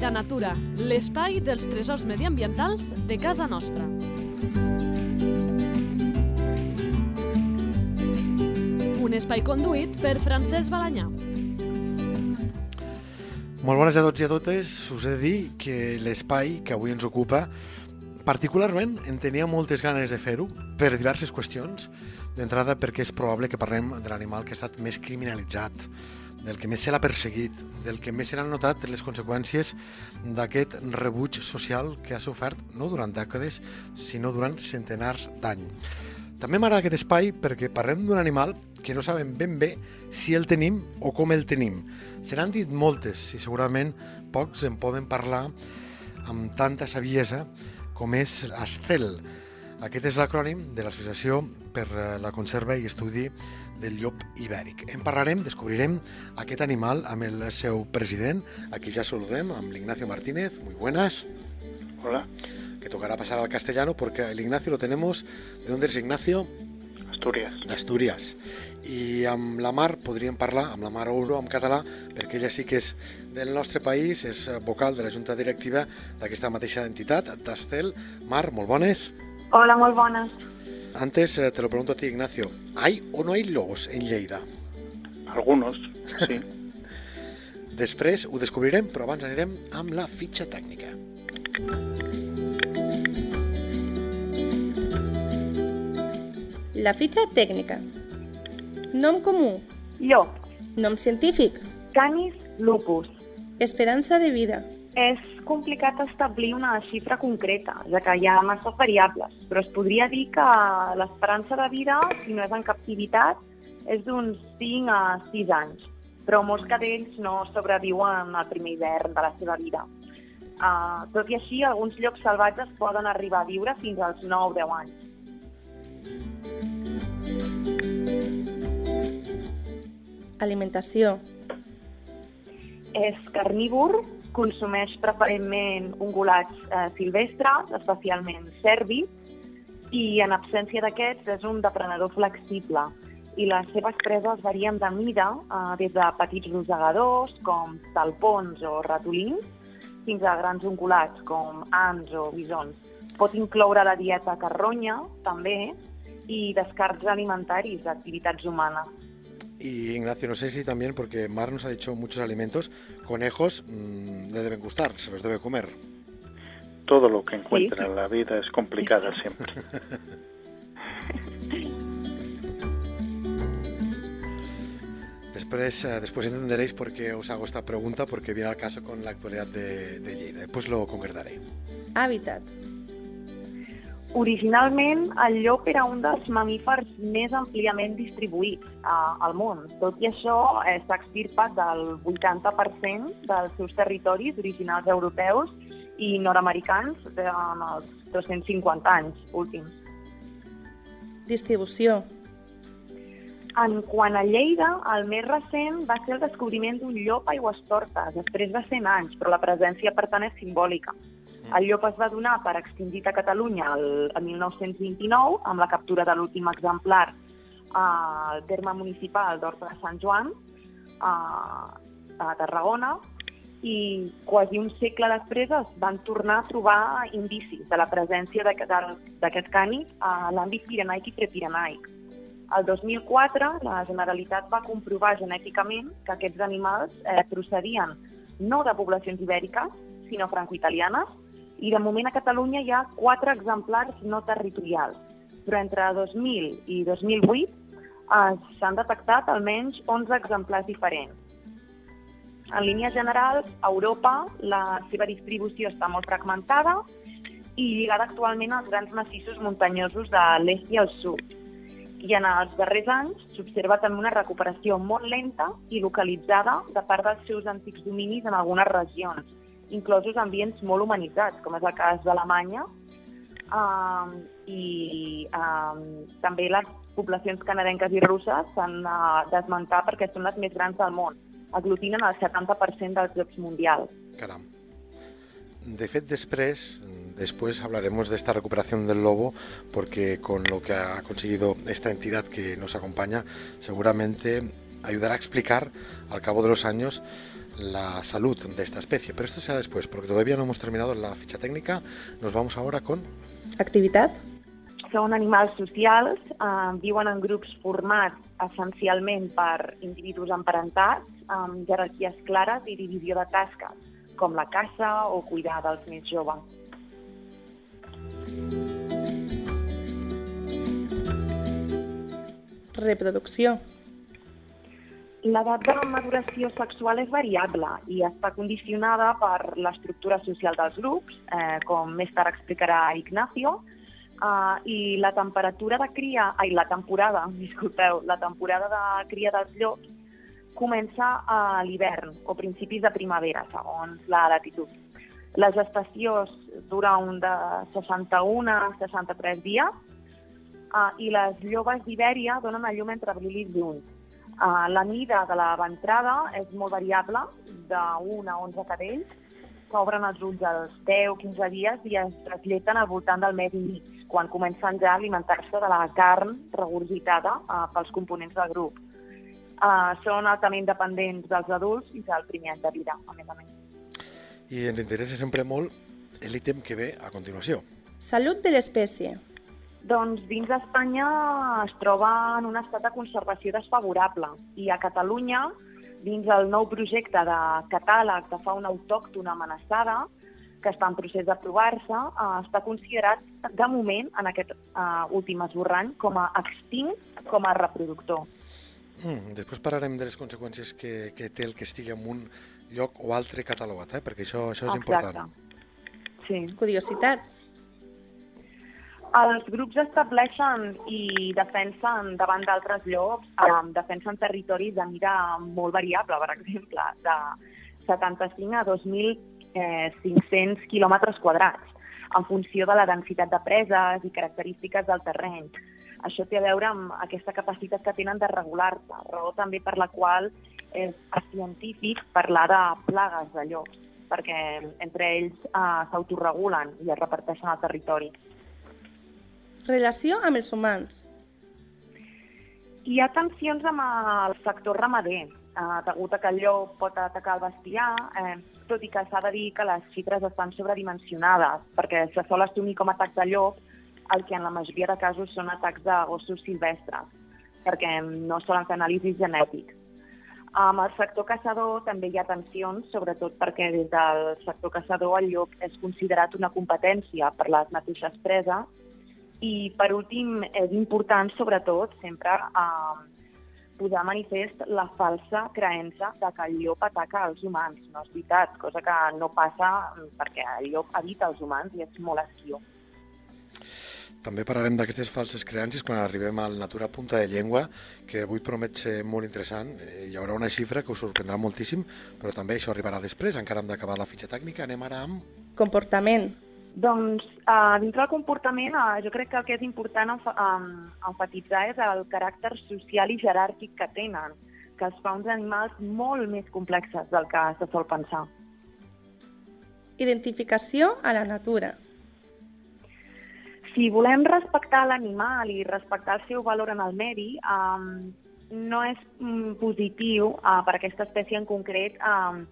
Aire Natura, l'espai dels tresors mediambientals de casa nostra. Un espai conduït per Francesc Balanyà. Molt bones a tots i a totes. Us he de dir que l'espai que avui ens ocupa particularment en tenia moltes ganes de fer-ho per diverses qüestions. D'entrada perquè és probable que parlem de l'animal que ha estat més criminalitzat, del que més se l'ha perseguit, del que més se n'han notat les conseqüències d'aquest rebuig social que ha sofert no durant dècades, sinó durant centenars d'anys. També m'agrada aquest espai perquè parlem d'un animal que no sabem ben bé si el tenim o com el tenim. Se n'han dit moltes i segurament pocs en poden parlar amb tanta saviesa com és Astel. Aquest és l'acrònim de l'Associació per la Conserva i Estudi del Llop Ibèric. En parlarem, descobrirem aquest animal amb el seu president, aquí ja saludem, amb l'Ignacio Martínez. Muy buenas. Hola. Que tocará pasar al castellano porque el Ignacio lo tenemos. ¿De dónde eres Ignacio? Astúries. D'Astúries. I amb la Mar podríem parlar, amb la Mar Ouro, en català, perquè ella sí que és del nostre país, és vocal de la Junta Directiva d'aquesta mateixa entitat, d'Astel. Mar, molt bones. Hola, molt bones. Antes eh, te lo pregunto a ti, Ignacio. ¿Hay o no hay lobos en Lleida? Algunos, sí. Després ho descobrirem, però abans anirem amb la fitxa tècnica. La fitxa tècnica. Nom comú. Llop, Nom científic. canis lupus. Esperança de vida. És complicat establir una xifra concreta, ja que hi ha massa variables, però es podria dir que l'esperança de vida, si no és en captivitat, és d'uns 5 a 6 anys, però molts cadells no sobreviuen al primer hivern de la seva vida. Uh, tot i així, alguns llocs salvatges poden arribar a viure fins als 9-10 anys. Alimentació. És carnívor, consumeix preferentment ungulats eh, silvestres, especialment cervis, i en absència d'aquests és un depredador flexible i les seves preses varien de mida, eh, des de petits rosegadors, com talpons o ratolins, fins a grans ungulats, com ants o bisons. Pot incloure la dieta carronya, també, i descarts alimentaris d'activitats humanes. Y Ignacio, no sé si también, porque Mar nos ha dicho muchos alimentos, conejos mmm, le deben gustar, se los debe comer. Todo lo que encuentra en la vida es complicada siempre. Después, eh, después entenderéis por qué os hago esta pregunta, porque viene al caso con la actualidad de, de Lleida. Después lo concretaré. Hàbitat. Originalment, el llop era un dels mamífers més àmpliament distribuïts a, al món. Tot i això, eh, s'ha extirpat del 80% dels seus territoris originals europeus i nord-americans en els 250 anys últims. Distribució. En quant a Lleida, el més recent va ser el descobriment d'un llop a Aigüestortes, després de 100 anys, però la presència, per tant, és simbòlica. El llop es va donar per extingit a Catalunya el, el 1929 amb la captura de l'últim exemplar al terme municipal d'Horta de Sant Joan, a, a Tarragona, i quasi un segle després es van tornar a trobar indicis de la presència d'aquest cànid a l'àmbit pirenaic i prepirenaic. El 2004 la Generalitat va comprovar genèticament que aquests animals eh, procedien no de poblacions ibèriques, sinó franco-italianes, i de moment a Catalunya hi ha quatre exemplars no territorials, però entre 2000 i 2008 eh, s'han detectat almenys 11 exemplars diferents. En línies generals, a Europa la seva distribució està molt fragmentada i lligada actualment als grans massissos muntanyosos de l'est i el sud. I en els darrers anys s'observa també una recuperació molt lenta i localitzada de part dels seus antics dominis en algunes regions, inclosos ambients molt humanitzats, com és el cas d'Alemanya, um, i um, també les poblacions canadenques i russes s'han uh, d'esmentar perquè són les més grans del món. Aglutinen el 70% dels llocs mundials. Caram. De fet, després, después hablaremos de esta recuperación del lobo, porque con lo que ha conseguido esta entidad que nos acompaña, seguramente ayudará a explicar al cabo de los años la salud de esta especie. Pero esto será después, porque todavía no hemos terminado la ficha técnica. Nos vamos ahora con... Activitat? Són animals socials, eh, viuen en grups formats essencialment per individus emparentats, amb jerarquies clares i divisió de tasques, com la caça o cuidar dels més joves. Reproducció. L'edat de maduració sexual és variable i està condicionada per l'estructura social dels grups, eh, com més tard explicarà Ignacio, eh, i la temperatura de cria, ai, la temporada, disculpeu, la temporada de cria dels llops comença a l'hivern o principis de primavera, segons la latitud. La gestació dura un de 61 a 63 dies uh, i les lloves d'Ibèria donen a llum entre abril i juny. Uh, la mida de la ventrada és molt variable, de 1 a 11 cadells, que obren els ulls als 10-15 dies i es trasleten al voltant del mes i mig, quan comencen ja a alimentar-se de la carn regurgitada uh, pels components del grup. Uh, són altament dependents dels adults i del primer any de vida, a més a més. I ens interessa sempre molt l'ítem que ve a continuació. Salut de l'espècie. Doncs dins d'Espanya es troba en un estat de conservació desfavorable i a Catalunya, dins el nou projecte de catàleg de fauna autòctona amenaçada, que està en procés d'aprovar-se, eh, està considerat de moment, en aquest eh, últim esborrany, com a extint com a reproductor. Mm, després parlarem de les conseqüències que, que té el que estigui en un lloc o altre catalogat, eh? perquè això, això és important. Sí. Curiositats. Els grups estableixen i defensen davant d'altres llocs, eh, defensen territoris de mida molt variable, per exemple, de 75 a 2.500 quilòmetres quadrats, en funció de la densitat de preses i característiques del terreny. Això té a veure amb aquesta capacitat que tenen de regular-se, raó també per la qual és científic parlar de plagues de llocs, perquè entre ells eh, s'autoregulen i es reparteixen al territori. Relació amb els humans. Hi ha tensions amb el sector ramader, eh, degut a que el llop pot atacar el bestiar, eh, tot i que s'ha de dir que les xifres estan sobredimensionades, perquè se sol assumir com a atac de llop el que en la majoria de casos són atacs de gossos silvestres, perquè no solen fer anàlisis genètics. Amb el sector caçador també hi ha tensions, sobretot perquè des del sector caçador el llop és considerat una competència per les mateixes preses i, per últim, és important, sobretot, sempre eh, posar manifest la falsa creença de que el llop ataca els humans. No és veritat, cosa que no passa perquè el llop evita els humans i és molt esquiu. També parlarem d'aquestes falses creències quan arribem al Natura Punta de Llengua, que avui promet ser molt interessant. Eh, Hi haurà una xifra que us sorprendrà moltíssim, però també això arribarà després, encara hem d'acabar la fitxa tècnica. Anem ara amb... Comportament. Doncs, uh, dintre del comportament, uh, jo crec que el que és important enf um, enfatitzar és el caràcter social i jeràrquic que tenen, que els fa uns animals molt més complexes del que se sol pensar. Identificació a la natura. Si volem respectar l'animal i respectar el seu valor en el medi, um, no és mm, positiu uh, per aquesta espècie en concret um,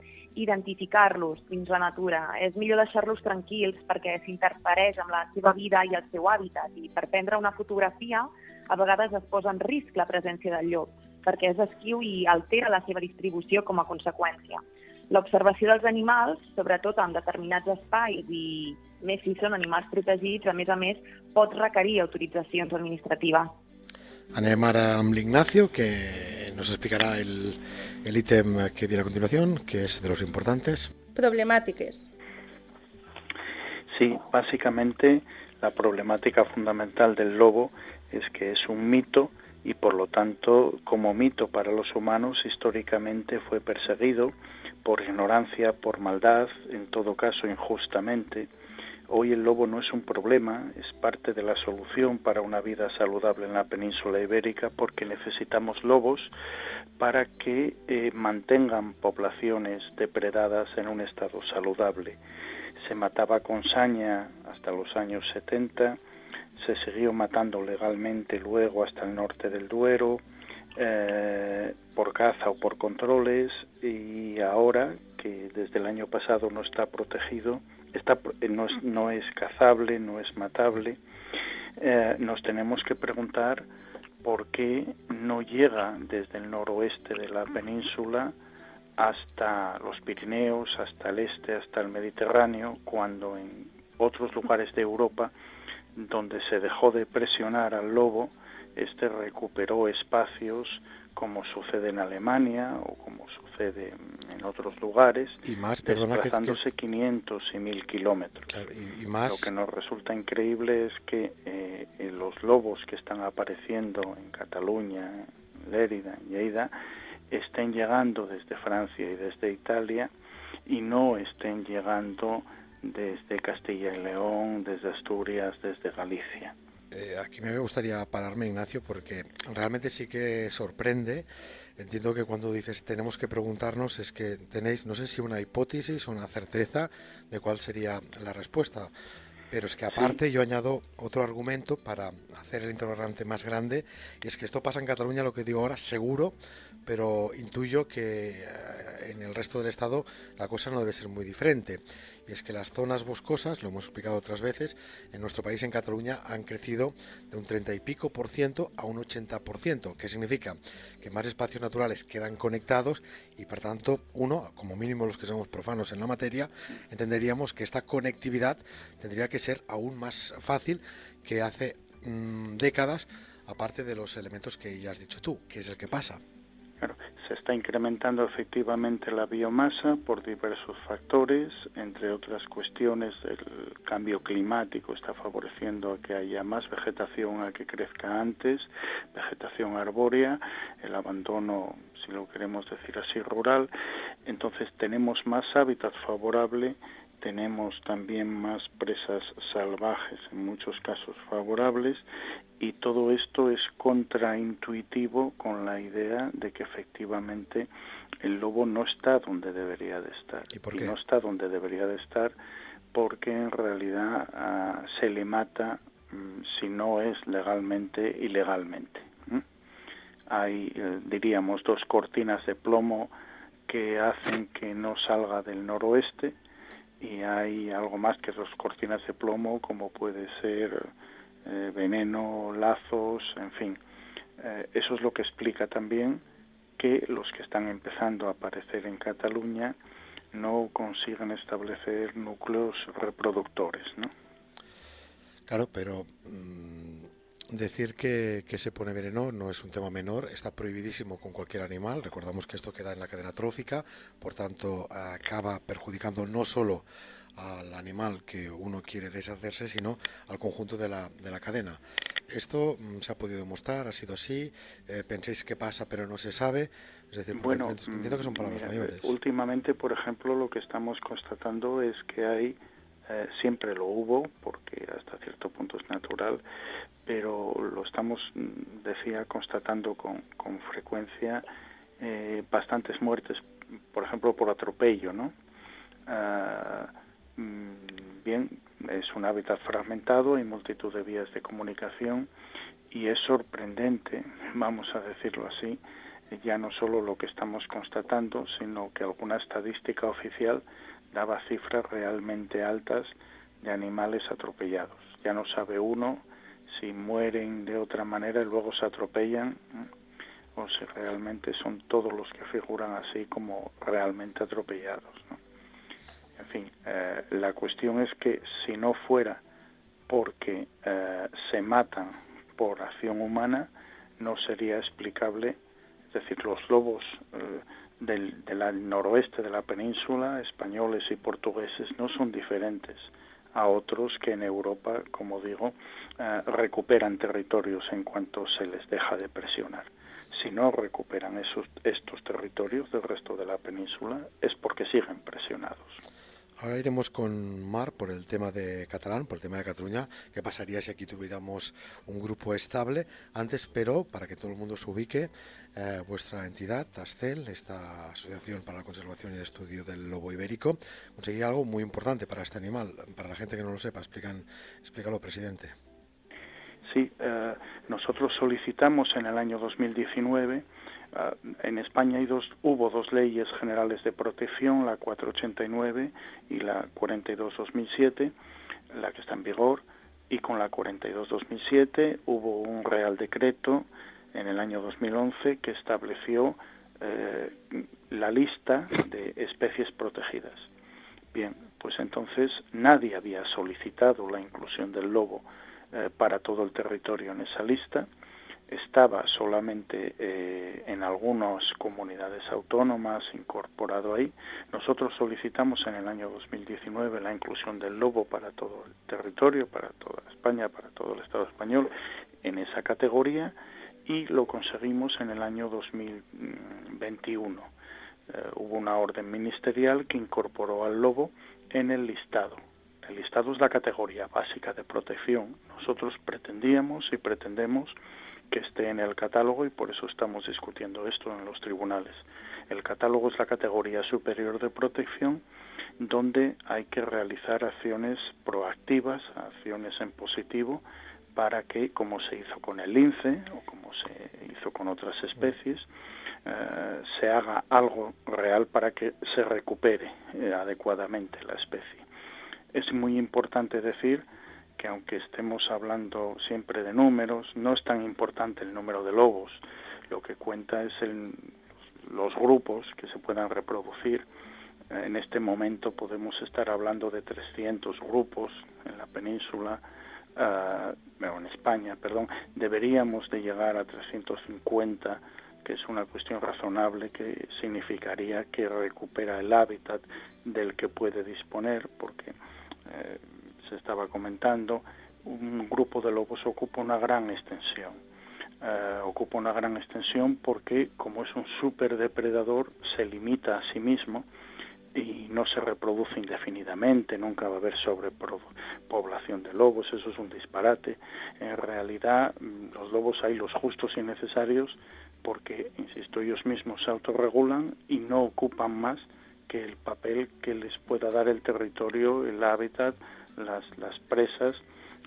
identificar-los dins la natura. És millor deixar-los tranquils perquè s'interfereix amb la seva vida i el seu hàbitat i per prendre una fotografia a vegades es posa en risc la presència del llop perquè és esquiu i altera la seva distribució com a conseqüència. L'observació dels animals, sobretot en determinats espais i més si són animals protegits, a més a més, pot requerir autoritzacions administratives. Anem ara amb l'Ignacio, que nos explicará el, el ítem que viene a continuación, que es de los importantes. Problemàtiques. Sí, básicamente la problemática fundamental del lobo es que es un mito y por lo tanto como mito para los humanos históricamente fue perseguido por ignorancia, por maldad, en todo caso injustamente. Hoy el lobo no es un problema, es parte de la solución para una vida saludable en la península ibérica porque necesitamos lobos para que eh, mantengan poblaciones depredadas en un estado saludable. Se mataba con saña hasta los años 70, se siguió matando legalmente luego hasta el norte del Duero, eh, por caza o por controles y ahora que desde el año pasado no está protegido, está, no, es, no es cazable, no es matable, eh, nos tenemos que preguntar por qué no llega desde el noroeste de la península hasta los Pirineos, hasta el este, hasta el Mediterráneo, cuando en otros lugares de Europa, donde se dejó de presionar al lobo, este recuperó espacios como sucede en Alemania o como sucede en otros lugares, y más, perdona, desplazándose 500 y 1000 kilómetros. y, más... Lo que nos resulta increíble es que eh, los lobos que están apareciendo en Cataluña, en Lérida, en Lleida, estén llegando desde Francia y desde Italia y no estén llegando desde Castilla y León, desde Asturias, desde Galicia. Eh, aquí me gustaría pararme, Ignacio, porque realmente sí que sorprende. Entiendo que cuando dices tenemos que preguntarnos es que tenéis, no sé si una hipótesis o una certeza de cuál sería la respuesta. Pero es que aparte yo añado otro argumento para hacer el interrogante más grande, y es que esto pasa en Cataluña, lo que digo ahora, seguro, pero intuyo que eh, en el resto del Estado la cosa no debe ser muy diferente. Y es que las zonas boscosas, lo hemos explicado otras veces, en nuestro país, en Cataluña, han crecido de un 30 y pico por ciento a un 80 por ciento, que significa que más espacios naturales quedan conectados y, por tanto, uno, como mínimo los que somos profanos en la materia, entenderíamos que esta conectividad tendría que ser aún más fácil que hace mm, décadas, aparte de los elementos que ya has dicho tú, que es el que pasa se está incrementando efectivamente la biomasa por diversos factores, entre otras cuestiones el cambio climático está favoreciendo a que haya más vegetación a que crezca antes, vegetación arbórea, el abandono, si lo queremos decir así, rural, entonces tenemos más hábitat favorable tenemos también más presas salvajes, en muchos casos favorables, y todo esto es contraintuitivo con la idea de que efectivamente el lobo no está donde debería de estar. ¿Y, no está donde debería de estar porque en realidad ah, se le mata mm, si no es legalmente, ilegalmente. Hay, eh, diríamos, dos cortinas de plomo que hacen que no salga del noroeste y hay algo más que dos cortinas de plomo como puede ser eh, veneno, lazos, en fin. Eh, eso es lo que explica también que los que están empezando a aparecer en Cataluña no consiguen establecer núcleos reproductores, ¿no? Claro, pero mm, decir que, que, se pone veneno no es un tema menor, está prohibidísimo con cualquier animal. Recordamos que esto queda en la cadena trófica, por tanto acaba perjudicando no solo al animal que uno quiere deshacerse, sino al conjunto de la, de la cadena. Esto mm, se ha podido demostrar, ha sido así. Eh, penséis que pasa, pero no se sabe. Es decir, bueno, entiendo que son palabras mayores. Últimamente, por ejemplo, lo que estamos constatando es que hay, eh, siempre lo hubo, porque hasta cierto punto es natural, pero lo estamos, mm, decía, constatando con, con frecuencia eh, bastantes muertes, por ejemplo, por atropello, ¿no? Mm, bien, es un hábitat fragmentado, hay multitud de vías de comunicación y es sorprendente, vamos a decirlo así, ya no solo lo que estamos constatando, sino que alguna estadística oficial daba cifras realmente altas de animales atropellados. Ya no sabe uno si mueren de otra manera y luego se atropellan o si realmente son todos los que figuran así como realmente atropellados. En fin, eh, la cuestión es que si no fuera porque eh, se matan por acción humana, no sería explicable, es decir, los lobos eh, del, noroeste de la península, españoles y portugueses, no son diferentes a otros que en Europa, como digo, recuperan territorios en cuanto se les deja de presionar. Si no recuperan esos, estos territorios del resto de la península es porque siguen presionados. Ahora iremos con Mar por el tema de catalán, por el tema de Cataluña. ¿Qué pasaría si aquí tuviéramos un grupo estable? Antes, pero, para que todo el mundo se ubique, eh, vuestra entidad, TASCEL, esta Asociación para la Conservación y el Estudio del Lobo Ibérico, conseguía algo muy importante para este animal. Para la gente que no lo sepa, explican, explícalo, presidente. Sí, eh, nosotros solicitamos en el año 2019 Ah, en España hay dos, hubo dos leyes generales de protección, la 489 y la 42-2007, la que está en vigor, y con la 42-2007 hubo un Real Decreto en el año 2011 que estableció eh, la lista de especies protegidas. Bien, pues entonces nadie había solicitado la inclusión del lobo eh, para todo el territorio en esa lista estaba solamente eh, en algunas comunidades autónomas incorporado ahí. Nosotros solicitamos en el año 2019 la inclusión del lobo para todo el territorio, para toda España, para todo el Estado español en esa categoría y lo conseguimos en el año 2021. Eh, hubo una orden ministerial que incorporó al lobo en el listado. El listado es la categoría básica de protección. Nosotros pretendíamos y pretendemos que esté en el catálogo y por eso estamos discutiendo esto en los tribunales. El catálogo es la categoría superior de protección donde hay que realizar acciones proactivas, acciones en positivo, para que, como se hizo con el lince o como se hizo con otras especies, eh, se haga algo real para que se recupere eh, adecuadamente la especie. Es muy importante decir que aunque estemos hablando siempre de números, no es tan importante el número de lobos. Lo que cuenta es el, los grupos que se puedan reproducir. En este momento podemos estar hablando de 300 grupos en la península, uh, en España, perdón. Deberíamos de llegar a 350 que es una cuestión razonable que significaría que recupera el hábitat del que puede disponer, porque eh, se estaba comentando, un grupo de lobos ocupa una gran extensión. Eh, ocupa una gran extensión porque, como es un superdepredador, se limita a sí mismo y no se reproduce indefinidamente, nunca va a haber sobrepoblación de lobos, eso es un disparate. En realidad, los lobos hay los justos y necesarios porque, insisto, ellos mismos se autorregulan y no ocupan más que el papel que les pueda dar el territorio, el hábitat, las, las presas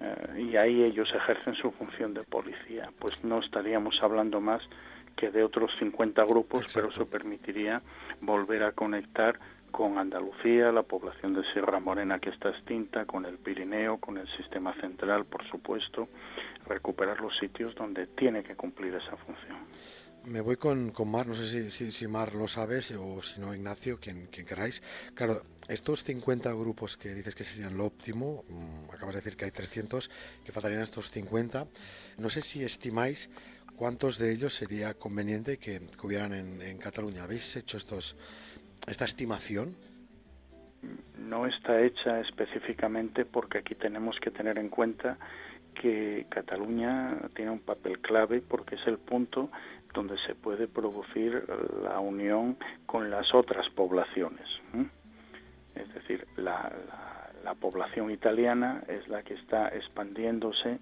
eh, y ahí ellos ejercen su función de policía. Pues no estaríamos hablando más que de otros 50 grupos, pero eso permitiría volver a conectar con Andalucía, la población de Sierra Morena que está extinta, con el Pirineo, con el sistema central, por supuesto, recuperar los sitios donde tiene que cumplir esa función. Me voy con, con Mar, no sé si, si, Mar lo sabes o si no Ignacio, quien, quien queráis. Claro, estos 50 grupos que dices que serían lo óptimo, mm, acabas de decir que hay 300, que faltarían estos 50. No sé si estimáis cuántos de ellos sería conveniente que, hubieran en, en, Cataluña. ¿Habéis hecho estos, esta estimación? No está hecha específicamente porque aquí tenemos que tener en cuenta que Cataluña tiene un papel clave porque es el punto donde se puede producir la unión con las otras poblaciones. Es decir, la, la, población italiana es la que está expandiéndose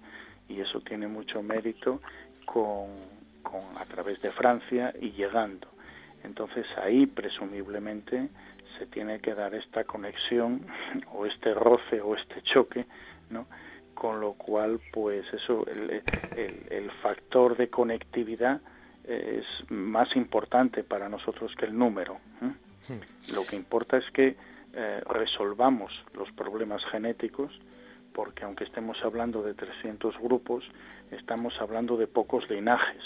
y eso tiene mucho mérito con, a través de Francia y llegando. Entonces ahí presumiblemente se tiene que dar esta conexión o este roce o este choque, ¿no? con lo cual pues eso el, el factor de conectividad es más importante para nosotros que el número. Hmm. Lo que importa es que eh, resolvamos los problemas genéticos, porque aunque estemos hablando de 300 grupos, estamos hablando de pocos linajes,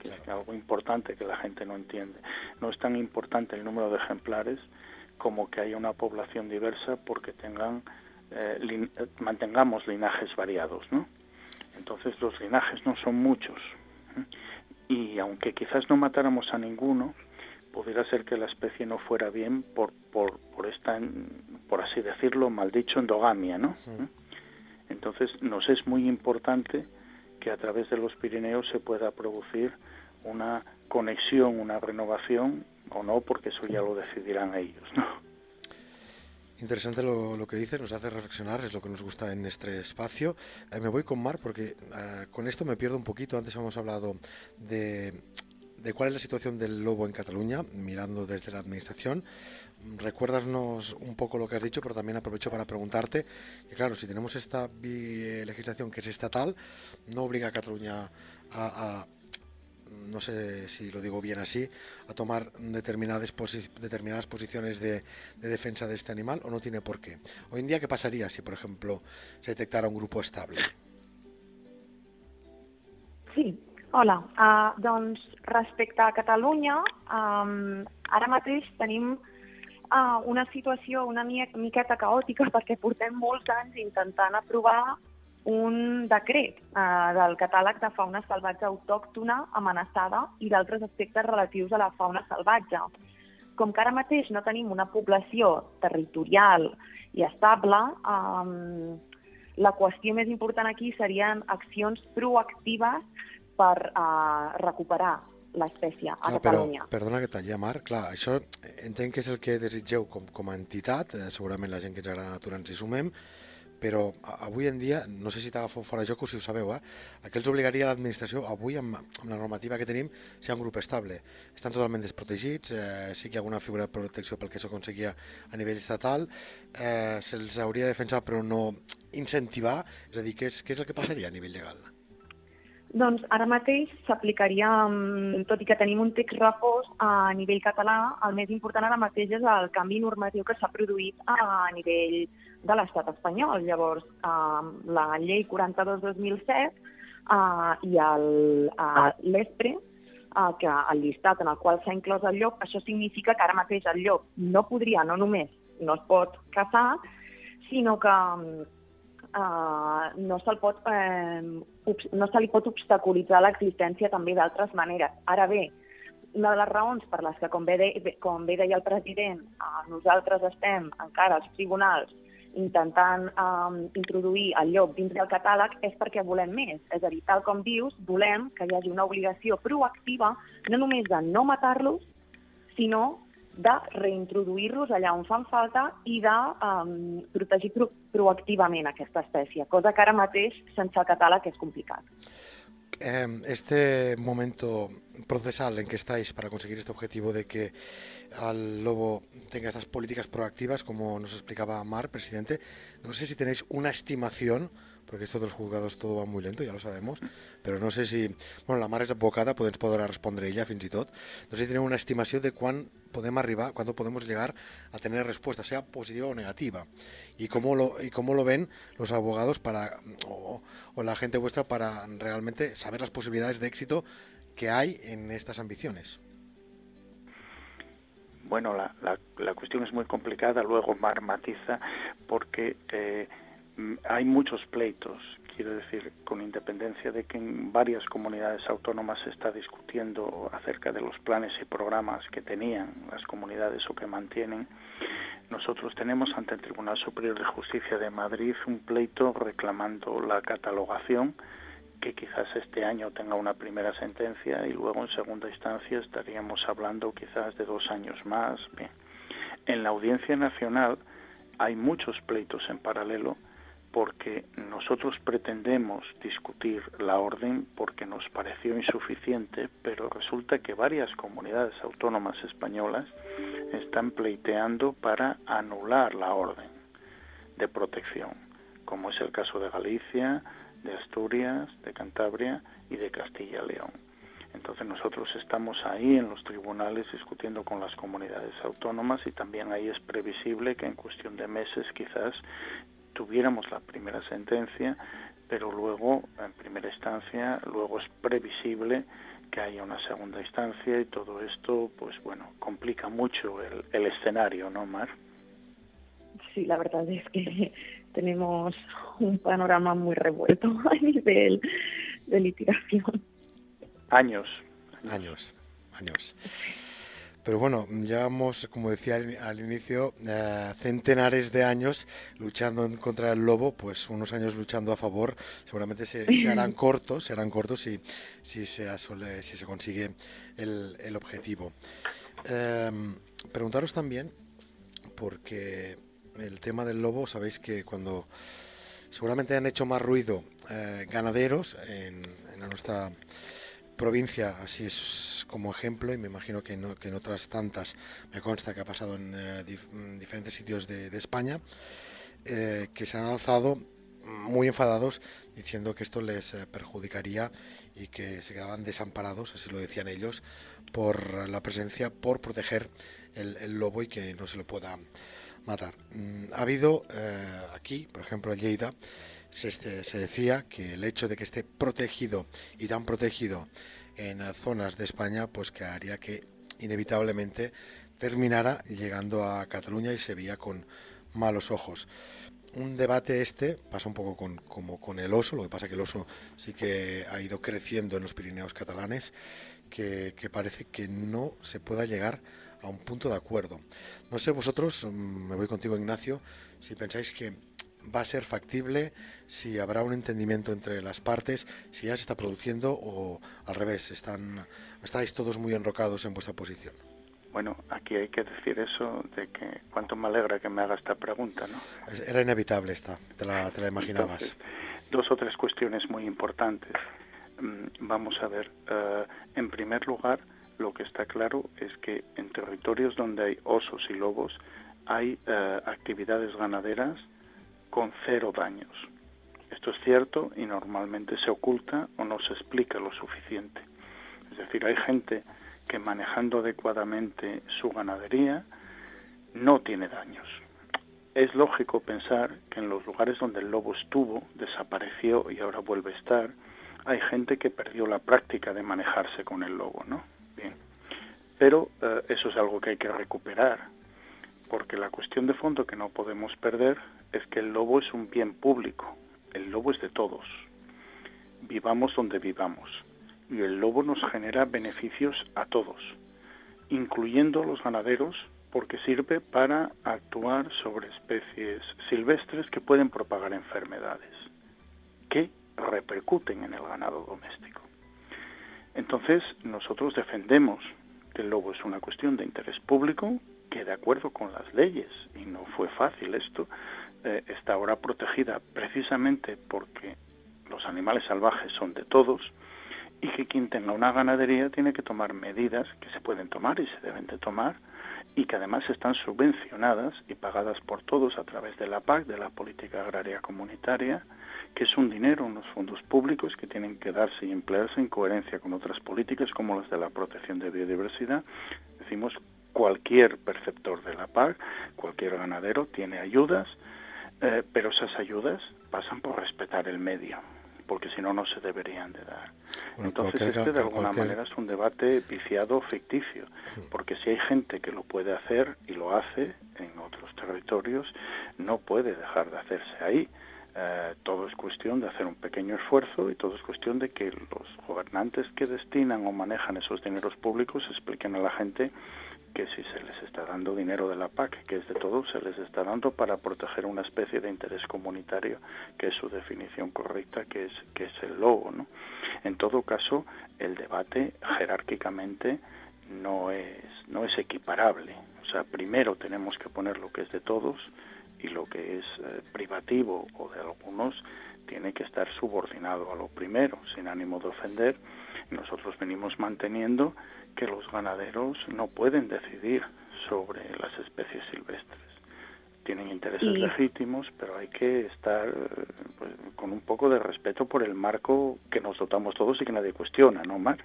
que es algo importante que la gente no entiende. No es tan importante el número de ejemplares como que haya una población diversa porque tengan eh, mantengamos linajes variados, ¿no? Entonces los linajes no son muchos y aunque quizás no matáramos a ninguno, pudiera ser que la especie no fuera bien por, por, por esta, por así decirlo, mal dicho, endogamia, ¿no? Entonces nos es muy importante que a través de los Pirineos se pueda producir una conexión, una renovación o no, porque eso ya lo decidirán ellos, ¿no? Interesante lo, que dice, nos hace reflexionar, es lo que nos gusta en este espacio. Eh, me voy con Mar porque eh, con esto me pierdo un poquito. Antes hemos hablado de de cuál es la situación del lobo en Cataluña, mirando desde la administración. Recuérdanos un poco lo que has dicho, pero también aprovecho para preguntarte que, claro, si tenemos esta legislación que es estatal, no obliga a Cataluña a, no sé si lo digo bien así, a tomar determinadas, determinadas posiciones de, de, defensa de este animal o no tiene por qué. Hoy en día, ¿qué pasaría si, por ejemplo, se detectara un grupo estable? Sí, hola. Uh, doncs respecte a Catalunya, um, ara mateix tenim uh, una situació una miqueta caòtica perquè portem molts anys intentant aprovar un decret uh, del catàleg de fauna salvatge autòctona amenaçada i d'altres aspectes relatius a la fauna salvatge. Com que ara mateix no tenim una població territorial i estable, um, la qüestió més important aquí serien accions proactives per uh, recuperar l'espècie a clar, Catalunya. Però, perdona que talli, Mar, clar, això entenc que és el que desitgeu com, com a entitat, eh, segurament la gent que ens agrada la natura ens hi sumem, però avui en dia, no sé si t'agafo fora de joc o si ho sabeu, eh? aquí els obligaria l'administració, avui amb, amb la normativa que tenim, ser un grup estable. Estan totalment desprotegits, eh, sí que hi ha alguna figura de protecció pel que s'aconseguia a nivell estatal, eh, se'ls hauria de defensar però no incentivar, és a dir, què és, què és el que passaria a nivell legal? Doncs ara mateix s'aplicaria, mm, tot i que tenim un text reforç a nivell català, el més important ara mateix és el canvi normatiu que s'ha produït a nivell de l'estat espanyol. Llavors, eh, la llei 42-2007 eh, i l'ESPRE, eh, que el llistat en el qual s'ha inclòs el llop, això significa que ara mateix el llop no podria, no només no es pot caçar, sinó que eh, no se'l pot, eh, no se li pot obstaculitzar l'existència també d'altres maneres. Ara bé, una de les raons per les que, com bé, de, com bé deia el president, eh, nosaltres estem encara als tribunals intentant eh, introduir el lloc dins del catàleg és perquè volem més. És a dir, tal com dius, volem que hi hagi una obligació proactiva no només de no matar-los, sinó de reintroduir-los allà on fan falta i de um, protegir pro proactivament aquesta espècie, cosa que ara mateix sense el catàleg és complicat. Este momento procesal en que estáis para conseguir este objetivo de que al lobo tenga estas políticas proactivas, como nos explicaba Mar, presidente, no sé si tenéis una estimación porque esto de los juzgados todo va muy lento, ya lo sabemos, pero no sé si... Bueno, la Mar és advocada, podem podrà respondre ella fins i tot. No sé si tenim una estimació de quan podem arribar, cuándo podemos llegar a tener respuesta, sea positiva o negativa. Y cómo lo, y cómo lo ven los abogados para, o, o la gente vuestra para realmente saber las posibilidades de éxito que hay en estas ambiciones. Bueno, la, la, la cuestión es muy complicada, luego Mar matiza, porque eh, hay muchos pleitos, quiero decir, con independencia de que en varias comunidades autónomas se está discutiendo acerca de los planes y programas que tenían las comunidades o que mantienen, nosotros tenemos ante el Tribunal Superior de Justicia de Madrid un pleito reclamando la catalogación que quizás este año tenga una primera sentencia y luego en segunda instancia estaríamos hablando quizás de dos años más. Bien. En la Audiencia Nacional hay muchos pleitos en paralelo porque nosotros pretendemos discutir la orden porque nos pareció insuficiente, pero resulta que varias comunidades autónomas españolas están pleiteando para anular la orden de protección, como es el caso de Galicia, de Asturias, de Cantabria y de Castilla y León. Entonces nosotros estamos ahí en los tribunales discutiendo con las comunidades autónomas y también ahí es previsible que en cuestión de meses quizás tuviéramos la primera sentencia, pero luego, en primera instancia, luego es previsible que haya una segunda instancia y todo esto, pues bueno, complica mucho el, el escenario, ¿no, Mar? Sí, la verdad es que tenemos un panorama muy revuelto a nivel de litigación. Años. Años, años. Pero bueno, llevamos, como decía al, inicio, eh, centenares de años luchando contra el lobo, pues unos años luchando a favor, seguramente se, harán cortos, se harán cortos si, si, se, si se consigue el, objetivo. Em, preguntaros también, porque el tema del lobo, sabéis que cuando seguramente han hecho más ruido eh, ganaderos en, en nuestra provincia, así es como ejemplo, y me imagino que, en otras tantas me consta que ha pasado en, eh, diferentes sitios de, España, eh, que se han alzado muy enfadados diciendo que esto les eh, perjudicaría y que se quedaban desamparados, así lo decían ellos, por la presencia, por proteger el, lobo y que no se lo pueda matar. Mm, ha habido aquí, por ejemplo, en Lleida, se, se, decía que el hecho de que esté protegido y tan protegido en zonas de España, pues que haría que inevitablemente terminara llegando a Cataluña y se veía con malos ojos. Un debate este pasa un poco con, como con el oso, lo que pasa que el oso sí que ha ido creciendo en los Pirineos catalanes, que, que parece que no se pueda llegar a un punto de acuerdo. No sé vosotros, mm, me voy contigo Ignacio, si pensáis que va a ser factible, si habrá un entendimiento entre las partes, si ya se está produciendo o al revés, están, estáis todos muy enrocados en vuestra posición. Bueno, aquí hay que decir eso de que cuánto me alegra que me haga esta pregunta, ¿no? Era inevitable esta, te la, te la imaginabas. dos o tres cuestiones muy importantes. Mm, vamos a ver, eh, en primer lugar, lo que está claro es que en territorios donde hay osos y lobos hay eh, actividades ganaderas con cero daños. Esto es cierto y normalmente se oculta o no se explica lo suficiente. Es decir, hay gente que manejando adecuadamente su ganadería no tiene daños. Es lógico pensar que en los lugares donde el lobo estuvo, desapareció y ahora vuelve a estar, hay gente que perdió la práctica de manejarse con el lobo, ¿no? Bien. Pero eh, eso es algo que hay que recuperar, porque la cuestión de fondo que no podemos perder es que el lobo es un bien público, el lobo es de todos, vivamos donde vivamos, y el lobo nos genera beneficios a todos, incluyendo los ganaderos, porque sirve para actuar sobre especies silvestres que pueden propagar enfermedades, que repercuten en el ganado doméstico. Entonces, nosotros defendemos que el lobo es una cuestión de interés público, que de acuerdo con las leyes, y no fue fácil esto, eh, está ahora protegida precisamente porque los animales salvajes son de todos y que quien tenga una ganadería tiene que tomar medidas que se pueden tomar y se deben de tomar y que además están subvencionadas y pagadas por todos a través de la PAC, de la Política Agraria Comunitaria, que es un dinero, unos fondos públicos que tienen que darse y emplearse en coherencia con otras políticas como las de la protección de biodiversidad. Decimos, cualquier perceptor de la PAC, cualquier ganadero tiene ayudas eh, pero esas ayudas pasan por respetar el medio, porque si no, no se deberían de dar. Entonces, este de alguna manera es un debate viciado ficticio, porque si hay gente que lo puede hacer y lo hace en otros territorios, no puede dejar de hacerse ahí. Eh, todo es cuestión de hacer un pequeño esfuerzo y todo es cuestión de que los gobernantes que destinan o manejan esos dineros públicos expliquen a la gente que si se les está dando dinero de la PAC, que es de todo, se les está dando para proteger una especie de interés comunitario, que es su definición correcta, que es, que es el lobo. ¿no? En todo caso, el debate jerárquicamente no es, no es equiparable. O sea, primero tenemos que poner lo que es de todos y lo que es eh, privativo o de algunos tiene que estar subordinado a lo primero, sin ánimo de ofender. Nosotros venimos manteniendo que los ganaderos no pueden decidir sobre las especies silvestres. Tienen intereses legítimos, pero hay que estar pues, con un poco de respeto por el marco que nos dotamos todos y que nadie cuestiona, ¿no, Mar?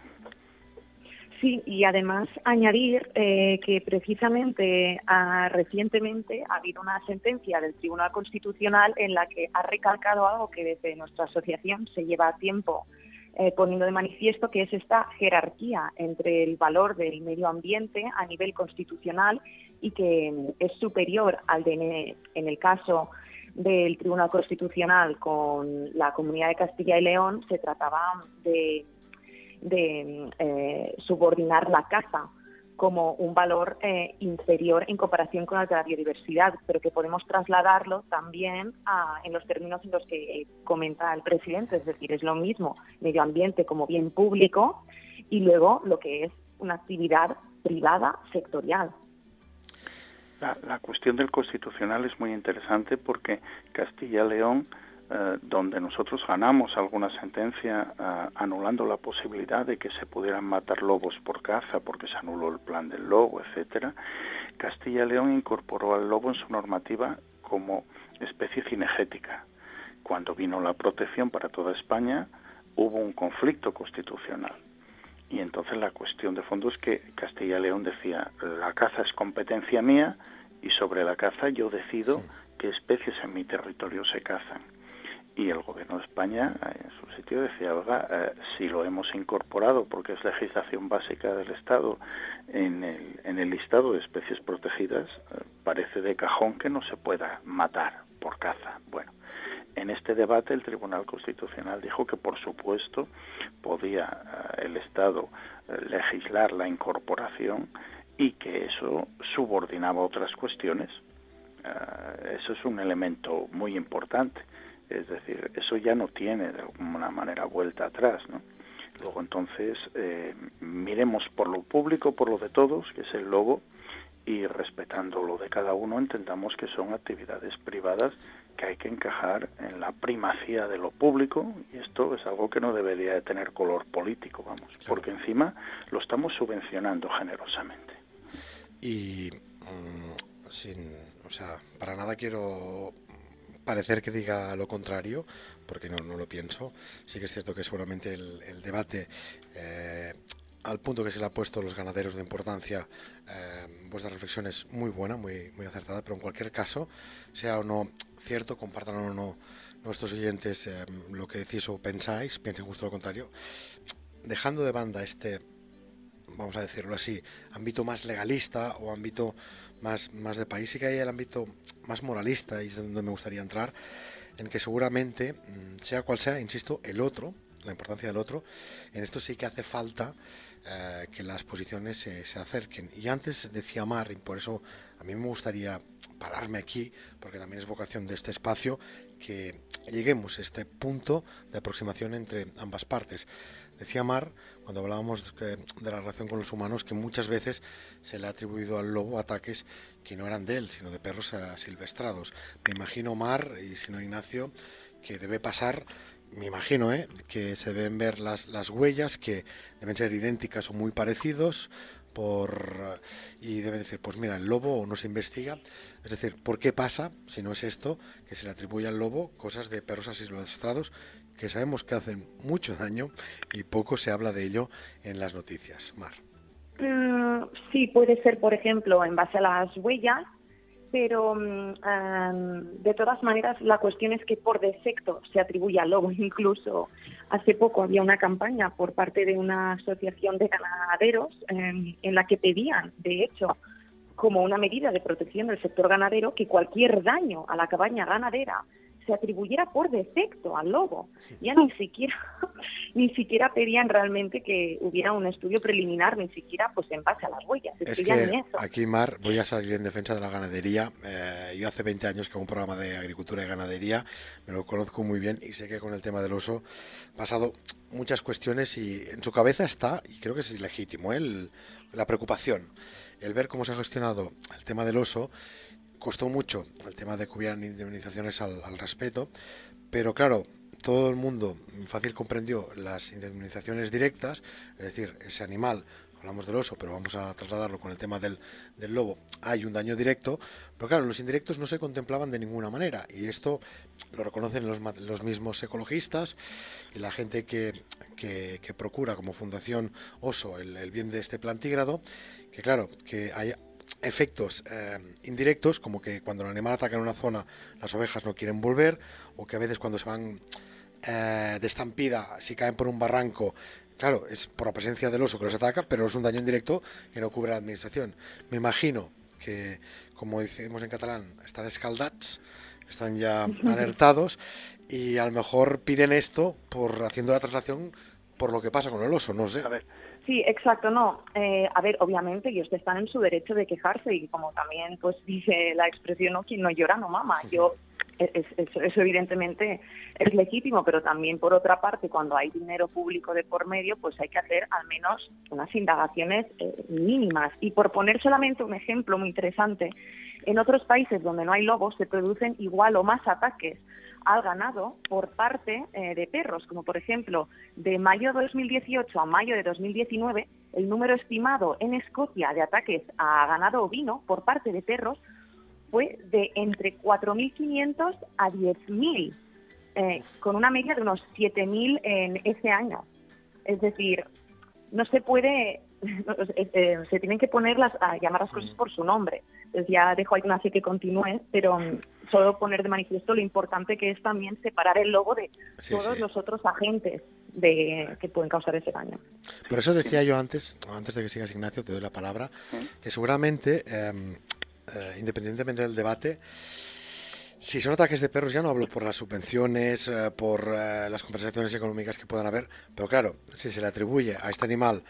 Sí, y además añadir eh, que precisamente ah, recientemente ha habido una sentencia del Tribunal Constitucional en la que ha recalcado algo que desde nuestra asociación se lleva tiempo eh, poniendo de manifiesto que es esta jerarquía entre el valor del medio ambiente a nivel constitucional y que mm, es superior al de, en el caso del Tribunal Constitucional con la Comunidad de Castilla y León, se trataba de, mm, eh, subordinar la caza como un valor eh, inferior en comparación con el de la biodiversidad, pero que podemos trasladarlo también en los términos en los que comenta el presidente, es decir, es lo mismo medio ambiente como bien público y luego lo que es una actividad privada sectorial. La, cuestión del constitucional es muy interesante porque Castilla-León eh, donde nosotros ganamos alguna sentencia eh, anulando la posibilidad de que se pudieran matar lobos por caza porque se anuló el plan del lobo, etcétera, Castilla y León incorporó al lobo en su normativa como especie cinegética. Cuando vino la protección para toda España, hubo un conflicto constitucional. Y entonces la cuestión de fondo es que Castilla y León decía, la caza es competencia mía y sobre la caza yo decido qué especies en mi territorio se cazan y el gobierno de España en su sitio decía, oiga, eh, si lo hemos incorporado porque es legislación básica del Estado en el, en el listado de especies protegidas, eh, parece de cajón que no se pueda matar por caza. Bueno, en este debate el Tribunal Constitucional dijo que por supuesto podía eh, el Estado legislar la incorporación y que eso subordinaba otras cuestiones. eso es un elemento muy importante es decir, eso ya no tiene de alguna manera vuelta atrás, ¿no? Luego entonces eh, miremos por lo público, por lo de todos, que es el lobo, y respetando lo de cada uno entendamos que son actividades privadas que hay que encajar en la primacía de lo público y esto es algo que no debería de tener color político, vamos, porque encima lo estamos subvencionando generosamente. Y mm, sin, o sea, para nada quiero parecer que diga lo contrario, porque no, no lo pienso. Sí que es cierto que seguramente el, debate, eh, al punto que se le ha puesto los ganaderos de importancia, eh, vuestra reflexión es muy buena, muy, muy acertada, pero en cualquier caso, sea o no cierto, compartan o no nuestros oyentes eh, lo que decís o pensáis, piensen justo lo contrario, dejando de banda este vamos a decirlo así, ámbito más legalista o ámbito más, más de país, y que hay el ámbito más moralista, y es donde me gustaría entrar, en que seguramente, mm, sea cual sea, insisto, el otro, la importancia del otro, en esto sí que hace falta eh, que las posiciones se, se, acerquen. Y antes decía Mar, y por eso a mí me gustaría pararme aquí, porque también es vocación de este espacio, que lleguemos a este punto de aproximación entre ambas partes. Decía Mar, cuando hablábamos de, la relación con los humanos, que muchas veces se le ha atribuido al lobo ataques que no eran de él, sino de perros silvestrados. Me imagino Mar, y si no Ignacio, que debe pasar me imagino ¿eh? que se deben ver las, las huellas que deben ser idénticas o muy parecidos por y deben decir pues mira el lobo no se investiga es decir por qué pasa si no es esto que se le atribuye al lobo cosas de perros asilvestrados que sabemos que hacen mucho daño y poco se habla de ello en las noticias. Mar. Mm, sí, puede ser, por ejemplo, en base a las huellas, pero mm, de todas maneras la cuestión es que por defecto se atribuye al lobo. Incluso hace poco había una campaña por parte de una asociación de ganaderos em, en la que pedían, de hecho, como una medida de protección del sector ganadero, que cualquier daño a la cabaña ganadera se atribuyera por defecto al lobo. Ya ni siquiera, ni siquiera pedían realmente que hubiera un estudio preliminar, ni siquiera pues en base a las huellas. Es, que, aquí, Mar, voy a salir en defensa de la ganadería. Eh, yo hace 20 años que hago un programa de agricultura y ganadería, me lo conozco muy bien y sé que con el tema del oso ha pasado muchas cuestiones y en su cabeza está, y creo que es legítimo, el, la preocupación, el ver cómo se ha gestionado el tema del oso costó mucho el tema de que hubieran indemnizaciones al, respeto, pero claro, todo el mundo fácil comprendió las indemnizaciones directas, es decir, ese animal, hablamos del oso, pero vamos a trasladarlo con el tema del, del, lobo, hay un daño directo, pero claro, los indirectos no se contemplaban de ninguna manera, y esto lo reconocen los, los mismos ecologistas y la gente que, que, que procura como Fundación Oso el, el bien de este plantígrado, que claro, que hay efectos eh, indirectos, como que cuando el animal ataca en una zona, las ovejas no quieren volver, o que a veces cuando se van eh, de estampida, si caen por un barranco, claro, es por la presencia del oso que los ataca, pero es un daño indirecto que no cubre la administración. Me imagino que, como decimos en catalán, están escaldats, están ya alertados, y a lo mejor piden esto por haciendo la traslación por lo que pasa con el oso, no sé. Sí, exacto, no. Eh, a ver, obviamente ellos están en su derecho de quejarse y como también pues dice la expresión, no, quien no llora no mama. Yo, eso evidentemente es legítimo, pero también por otra parte, cuando hay dinero público de por medio, pues hay que hacer al menos unas indagaciones eh, mínimas. Y por poner solamente un ejemplo muy interesante, en otros países donde no hay lobos se producen igual o más ataques al ganado por parte eh, de perros, como por ejemplo, de mayo de 2018 a mayo de 2019, el número estimado en Escocia de ataques a ganado ovino por parte de perros fue de entre 4.500 a 10.000, eh, con una media de unos 7.000 en ese año. Es decir, no se puede, se tienen que poner las, a llamar las cosas por su nombre. Entonces ya dejo ahí una que continúe, pero mm, solo poner de manifiesto lo importante que es también separar el lobo de Sí, todos sí. los otros agentes de, que pueden causar ese daño. Por eso decía yo antes, antes de que sigas Ignacio, te doy la palabra, que seguramente, eh, eh, independientemente del debate, si son ataques de perros, ya no hablo por las subvenciones, eh, por eh, las compensaciones económicas que puedan haber, pero claro, si se le atribuye a este animal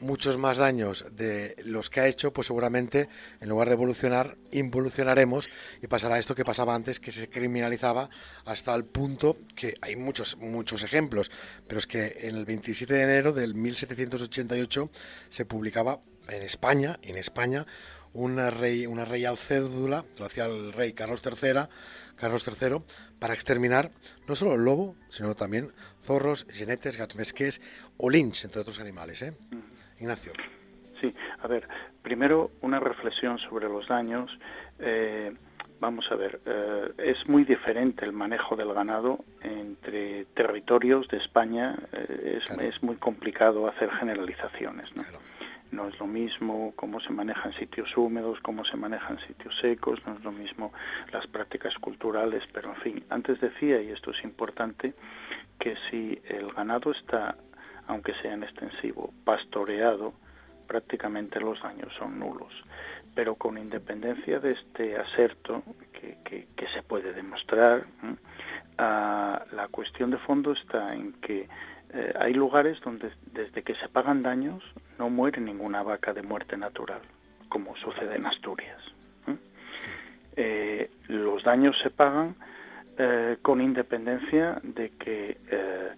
muchos más daños de los que ha hecho, pues seguramente en lugar de evolucionar, involucionaremos y pasará esto que pasaba antes, que se criminalizaba hasta el punto que hay muchos, muchos ejemplos, pero es que en el 27 de enero del 1788 se publicaba en España, en España, una rey, una real cédula, lo hacía el rey Carlos III, Carlos III, para exterminar no solo el lobo, sino también zorros, genetes, gatmesques o lynch, entre otros animales. ¿eh? Ignacio. Sí, a ver, primero una reflexión sobre los daños. Eh, vamos a ver, eh, es muy diferente el manejo del ganado entre territorios de España. eh, es, Claro. es muy complicado hacer generalizaciones, ¿no? Claro. No es lo mismo cómo se maneja en sitios húmedos, cómo se maneja en sitios secos, no es lo mismo las prácticas culturales, pero en fin, antes decía, y esto es importante, que si el ganado está, aunque sea en extensivo, pastoreado, prácticamente los daños son nulos. Pero con independencia de este aserto, que, se puede demostrar, ¿m? ah, la cuestión de fondo está en que eh, hay lugares donde desde que se pagan daños no muere ninguna vaca de muerte natural, como sucede en Asturias. Eh, los daños se pagan eh, con independencia de que eh,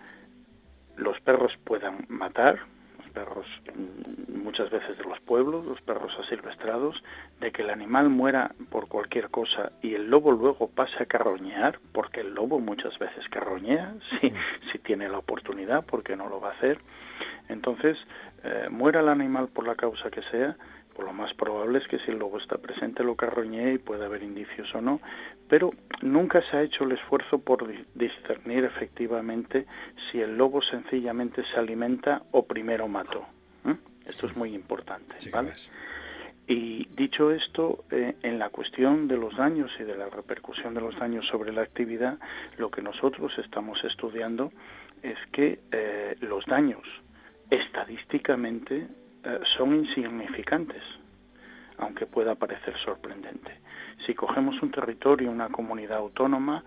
los perros puedan matar, los perros mm, muchas veces de los pueblos, los perros asilvestrados, de que el animal muera por cualquier cosa y el lobo luego pase a carroñear, porque el lobo muchas veces carroñea, si, si tiene la oportunidad, porque no lo va a hacer. Entonces, eh, muera el animal por la causa que sea, por lo más probable es que si el lobo está presente lo carroñee y puede haber indicios o no, pero nunca se ha hecho el esfuerzo por di- discernir efectivamente si el lobo sencillamente se alimenta o primero mató. ¿eh? Esto es muy importante. ¿vale? Y dicho esto, eh, en la cuestión de los daños y de la repercusión de los daños sobre la actividad, lo que nosotros estamos estudiando es que eh, los daños estadísticamente son insignificantes, aunque pueda parecer sorprendente. Si cogemos un territorio, una comunidad autónoma,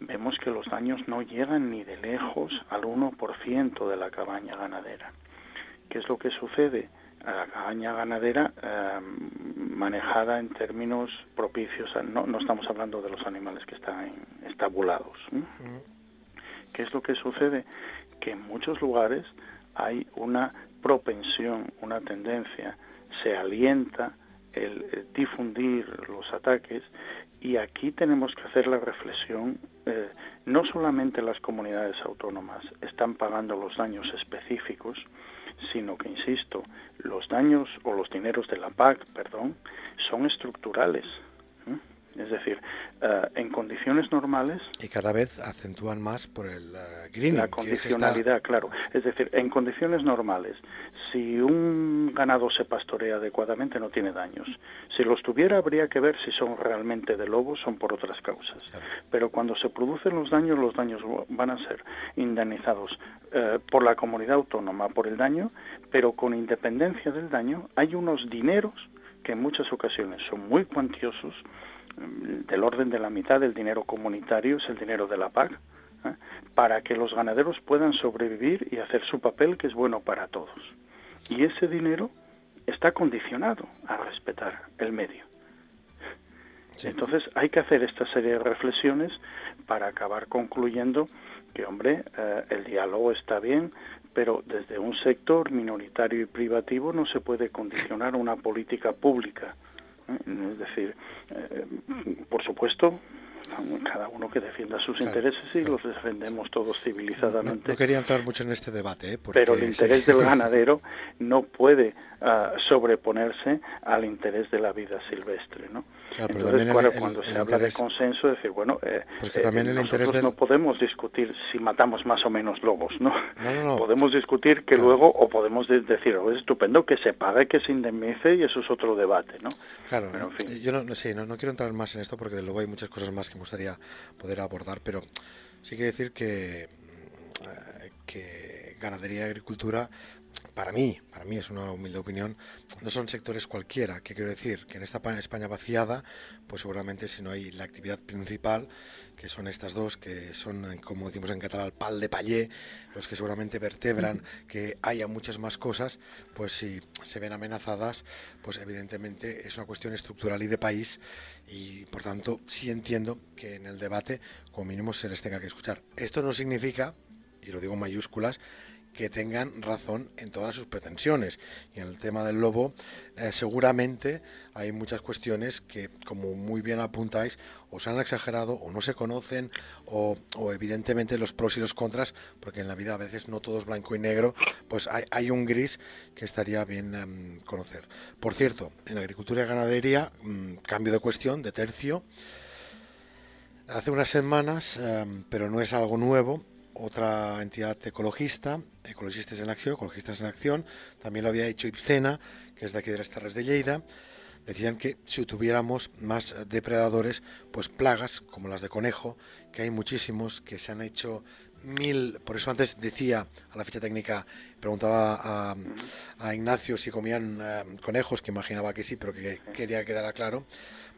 vemos que los daños no llegan ni de lejos al 1% de la cabaña ganadera. ¿Qué es lo que sucede? A la cabaña ganadera eh, manejada en términos propicios, a- no, no estamos hablando de los animales que están estabulados. ¿eh? ¿Qué es lo que sucede? Que en muchos lugares hay una propensión, una tendencia, se alienta el, difundir los ataques y aquí tenemos que hacer la reflexión, eh, no solamente las comunidades autónomas están pagando los daños específicos, sino que, insisto, los daños o los dineros de la PAC, perdón, son estructurales. Es decir, eh, en condiciones normales Y cada vez acentúan más por el eh, greening. la que es esta- condicionalidad, claro. Es decir, en condiciones normales, si un ganado se pastorea adecuadamente no tiene daños. Si los tuviera habría que ver si son realmente de lobos, son por otras causas. Claro. Pero cuando se producen los daños, los daños van a ser indemnizados eh, por la comunidad autónoma por el daño, pero con independencia del daño hay unos dineros que en muchas ocasiones son muy cuantiosos, del orden de la mitad del dinero comunitario es el dinero de la PAC, ¿eh? para que los ganaderos puedan sobrevivir y hacer su papel que es bueno para todos. Y ese dinero está condicionado a respetar el medio. Sí. Entonces hay que hacer esta serie de reflexiones para acabar concluyendo que, hombre, eh, el diálogo está bien, pero desde un sector minoritario y privativo no se puede condicionar una política pública. ¿Eh? Es decir, eh, por supuesto, cada uno que defienda sus intereses y los defendemos todos civilizadamente. No, quería entrar mucho en este debate, ¿eh? pero el interés del ganadero no puede uh, sobreponerse al interés de la vida silvestre, ¿no? Claro, Entonces, el, claro, el, cuando el se habla interés... de consenso, decir, bueno, eh, que también eh, el nosotros del... no podemos discutir si matamos más o menos lobos, ¿no? No, no, no. Podemos discutir que luego, o podemos de- decir, oh, es estupendo que se pague, que se indemnice, y eso es otro debate, ¿no? Claro, Pero, en fin. yo no, sí, no, no quiero entrar más en esto porque de luego hay muchas cosas más que me gustaría poder abordar, pero sí que decir que, eh, que ganadería y agricultura, para mí, para mí es una humilde opinión, no son sectores cualquiera. ¿Qué quiero decir? Que en esta pa- España vaciada, pues seguramente si no hay la actividad principal, que son estas dos, que son, como decimos en catalán, el pal de pallé, los que seguramente vertebran que haya muchas más cosas, pues si se ven amenazadas, pues evidentemente es una cuestión estructural y de país y por tanto sí entiendo que en el debate como mínimo se les tenga que escuchar. Esto no significa, y lo digo en mayúsculas, que tengan razón en todas sus pretensiones. Y en el tema del lobo, eh, seguramente hay muchas cuestiones que, como muy bien apuntáis, o se han exagerado, o no se conocen, o, evidentemente los pros y los contras, porque en la vida a veces no todo es blanco y negro, pues hay, hay un gris que estaría bien em, conocer. Por cierto, en agricultura y ganadería, mm, cambio de cuestión, de tercio, hace unas semanas, em, pero no es algo nuevo, otra entidad ecologista, Ecologistas en Acción, Ecologistas en Acción, también lo había hecho Ipcena, que es de aquí de las Terras de Lleida, decían que si tuviéramos más depredadores, pues plagas como las de conejo, que hay muchísimos, que se han hecho mil, por eso antes decía a la ficha técnica, preguntaba a, a Ignacio si comían eh, conejos, que imaginaba que sí, pero que quería que quedara claro,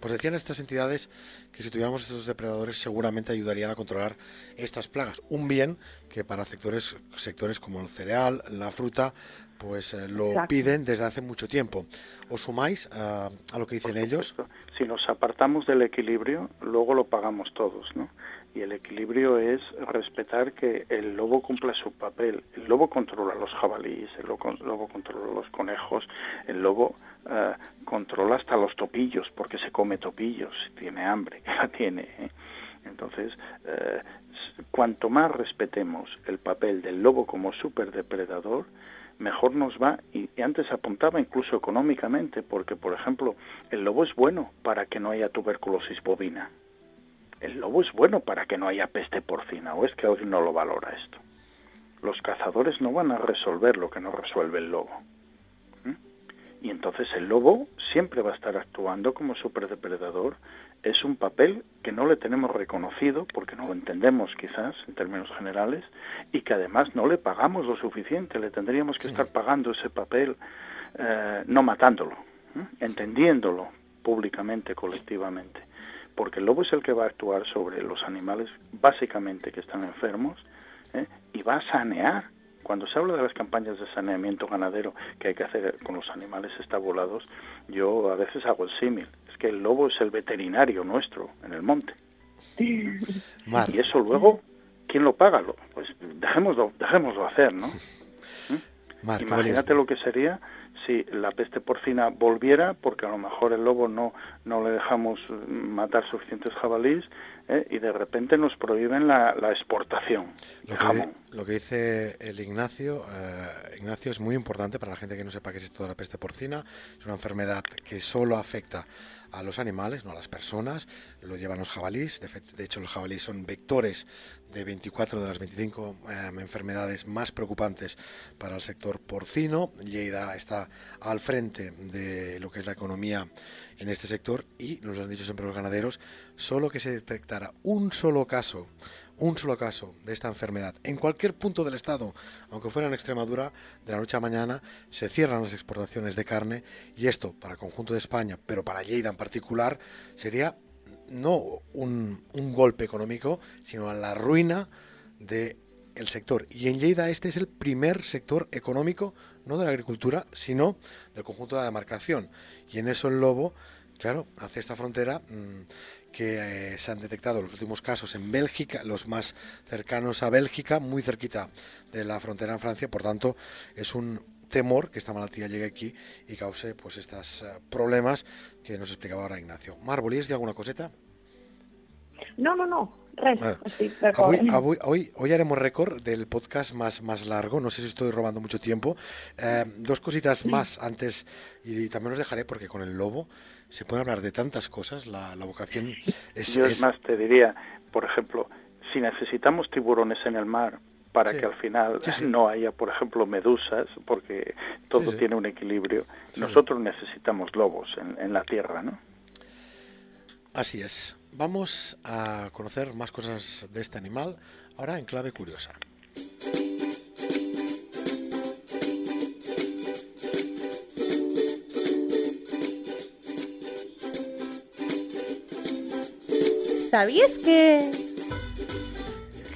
pues decían estas entidades que si tuviéramos estos depredadores seguramente ayudarían a controlar estas plagas. Un bien que para sectores, sectores como el cereal, la fruta, pues eh, lo Exacto. piden desde hace mucho tiempo. ¿Os sumáis a, a lo que dicen ellos? Si nos apartamos del equilibrio, luego lo pagamos todos, ¿no? Y el equilibrio es respetar que el lobo cumpla su papel. El lobo controla los jabalíes, el lobo, lobo controla los conejos, el lobo eh, controla hasta los topillos, porque se come topillos, tiene hambre, que la tiene. ¿eh? Entonces, eh, cuanto más respetemos el papel del lobo como superdepredador, mejor nos va y antes apuntaba incluso económicamente porque por ejemplo el lobo es bueno para que no haya tuberculosis bovina el lobo es bueno para que no haya peste porcina o es que alguien no lo valora esto. Los cazadores no van a resolver lo que no resuelve el lobo ¿Mm? y entonces el lobo siempre va a estar actuando como superdepredador es un papel que no le tenemos reconocido porque no lo entendemos quizás en términos generales y que además no le pagamos lo suficiente. Le tendríamos que estar pagando ese papel eh, no matándolo ¿eh? entendiéndolo públicamente colectivamente porque el lobo es el que va a actuar sobre los animales básicamente que están enfermos ¿eh? y va a sanear cuando se habla de las campañas de saneamiento ganadero que hay que hacer con los animales estabulados, yo a veces hago el símil. Es que el lobo es el veterinario nuestro en el monte. Y eso luego, ¿quién lo paga? Lo- Pues dejémoslo, dejémoslo hacer, ¿no? ¿qué Imagínate lo que sería si la peste porcina volviera, porque a lo mejor el lobo no, no le dejamos matar suficientes jabalíes ¿eh? y de repente nos prohíben la, la exportación Lo que, lo que dice el Ignacio, eh, Ignacio es muy importante para la gente que no sepa qué es esto de la peste porcina. Es una enfermedad que solo afecta a los animales, no a las personas. Lo llevan los jabalíes. De, de hecho, los jabalíes son vectores de 24 de las 25 eh, enfermedades más preocupantes para el sector porcino. Lleida está al frente de lo que es la economía en este sector y nos han dicho siempre los ganaderos, solo que se detectara un solo caso un solo caso de esta enfermedad en cualquier punto del estado, aunque fuera en Extremadura, de la noche a mañana se cierran las exportaciones de carne y esto para el conjunto de España, pero para Lleida en particular, sería no un, un golpe económico, sino la ruina de el sector. Y en Lleida este es el primer sector económico, no de la agricultura, sino del conjunto de la demarcación. Y en eso el lobo, claro, hace esta frontera mm, que eh, se han detectado los últimos casos en Bélgica, los más cercanos a Bélgica, muy cerquita de la frontera en Francia, por tanto es un temor que esta malaltía llegue aquí y cause pues estos problemas que nos explicaba ahora Ignacio. Mar, ¿volías de alguna coseta? No, no, no, res, Bueno, estic d'acord. Hoy, hoy, hoy, hoy haremos récord del podcast más, más largo. No sé si estoy robando mucho tiempo. Eh, dos cositas más antes, y también os dejaré porque con el lobo se puede hablar de tantas cosas. La, la vocación es, Yo es- más, te diría, por ejemplo, si necesitamos tiburones en el mar para Sí. que al final Sí, sí. no haya, por ejemplo, medusas, porque todo Sí, sí. tiene un equilibrio, Sí, nosotros necesitamos lobos en, en la tierra, ¿no? Así es. Vamos a conocer más cosas de este animal ahora en clave curiosa. ¿Sabías que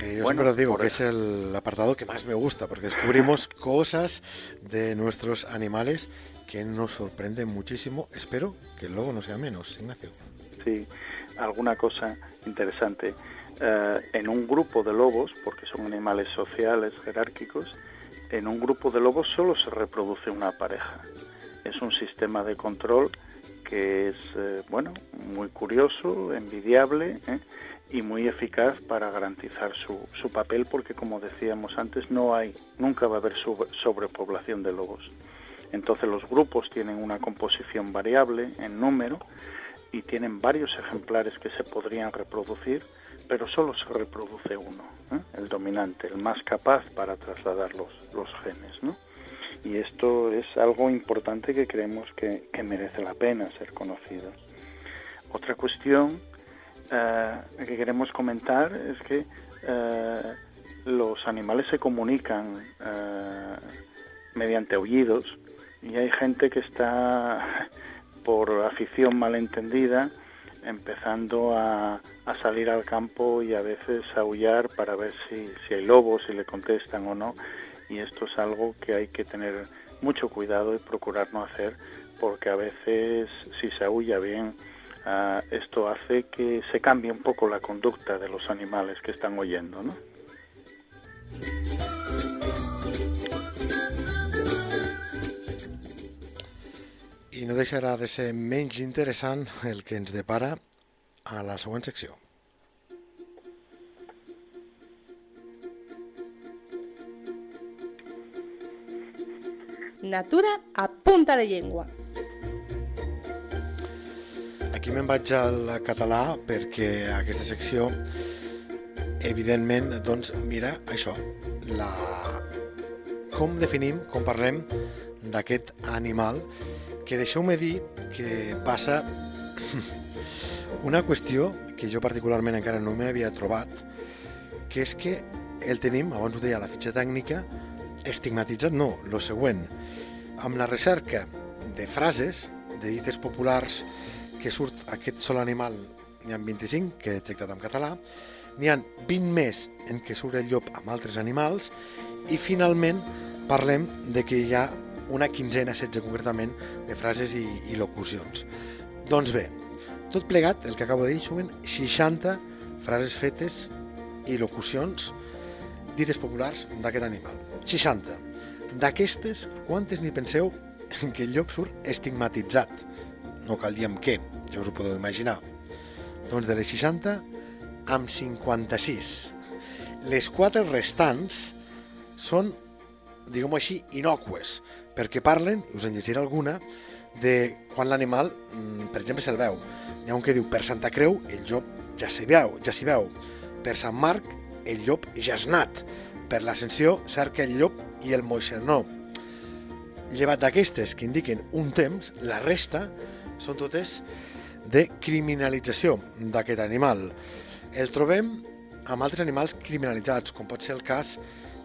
Que yo Bueno, siempre os digo que es el apartado que más me gusta porque descubrimos cosas de nuestros animales que nos sorprenden muchísimo. Espero que el lobo no sea menos, Ignacio. Sí, alguna cosa interesante. Eh, en un grupo de lobos, porque son animales sociales, jerárquicos, en un grupo de lobos solo se reproduce una pareja. Es un sistema de control que es, eh, bueno, muy curioso, envidiable ¿eh? Y muy eficaz para garantizar su, su papel, porque como decíamos antes, no hay, nunca va a haber sobre- sobrepoblación de lobos. Entonces los grupos tienen una composición variable en número y tienen varios ejemplares que se podrían reproducir, pero solo se reproduce uno, ¿eh? el dominante, el más capaz para trasladar los, los genes. ¿no? Y esto es algo importante que creemos que, que merece la pena ser conocido. Otra cuestión eh, que queremos comentar es que eh, los animales se comunican eh, mediante aullidos y hay gente que está por afición malentendida empezando a, a salir al campo y a veces a aullar para ver si, si hay lobos, si le contestan o no. Y esto es algo que hay que tener mucho cuidado y procurar no hacer porque a veces si se aúlla bien ah, esto hace que se cambie un poco la conducta de los animales que están oyendo, ¿no? I no deixarà de ser menys interessant el que ens depara a la següent secció. Natura a punta de llengua. Aquí me'n vaig al català perquè aquesta secció, evidentment, doncs, mira això, la... com definim, com parlem d'aquest animal, que deixeu-me dir que passa una qüestió que jo particularment encara no m'havia trobat, que és que el tenim, abans ho deia la fitxa tècnica, estigmatitzat no, lo següent, amb la recerca de frases, de dites populars que surt aquest sol animal, n'hi ha 25 que he detectat en català, n'hi ha 20 més en què surt el llop amb altres animals i finalment parlem de que hi ha una quinzena, 16 concretament, de frases i, i locucions. Doncs bé, tot plegat, el que acabo de dir, sumen 60 frases fetes i locucions dites populars d'aquest animal. 60. D'aquestes, quantes n'hi penseu que el llop surt estigmatitzat? No cal dir amb què, ja us ho podeu imaginar. Doncs de les 60, amb 56. Les quatre restants són, diguem-ho així, innocues, perquè parlen, us en llegiré alguna, de quan l'animal, mm, per exemple, se'l veu. N'hi ha un que diu, per Santa Creu, el llop ja s'hi veu, ja s'hi veu. Per Sant Marc, el llop ja és nat. Per l'Ascensió, cerca el llop i el moixernó. Llevat d'aquestes que indiquen un temps, la resta són totes de criminalització d'aquest animal. El trobem amb altres animals criminalitzats, com pot ser el cas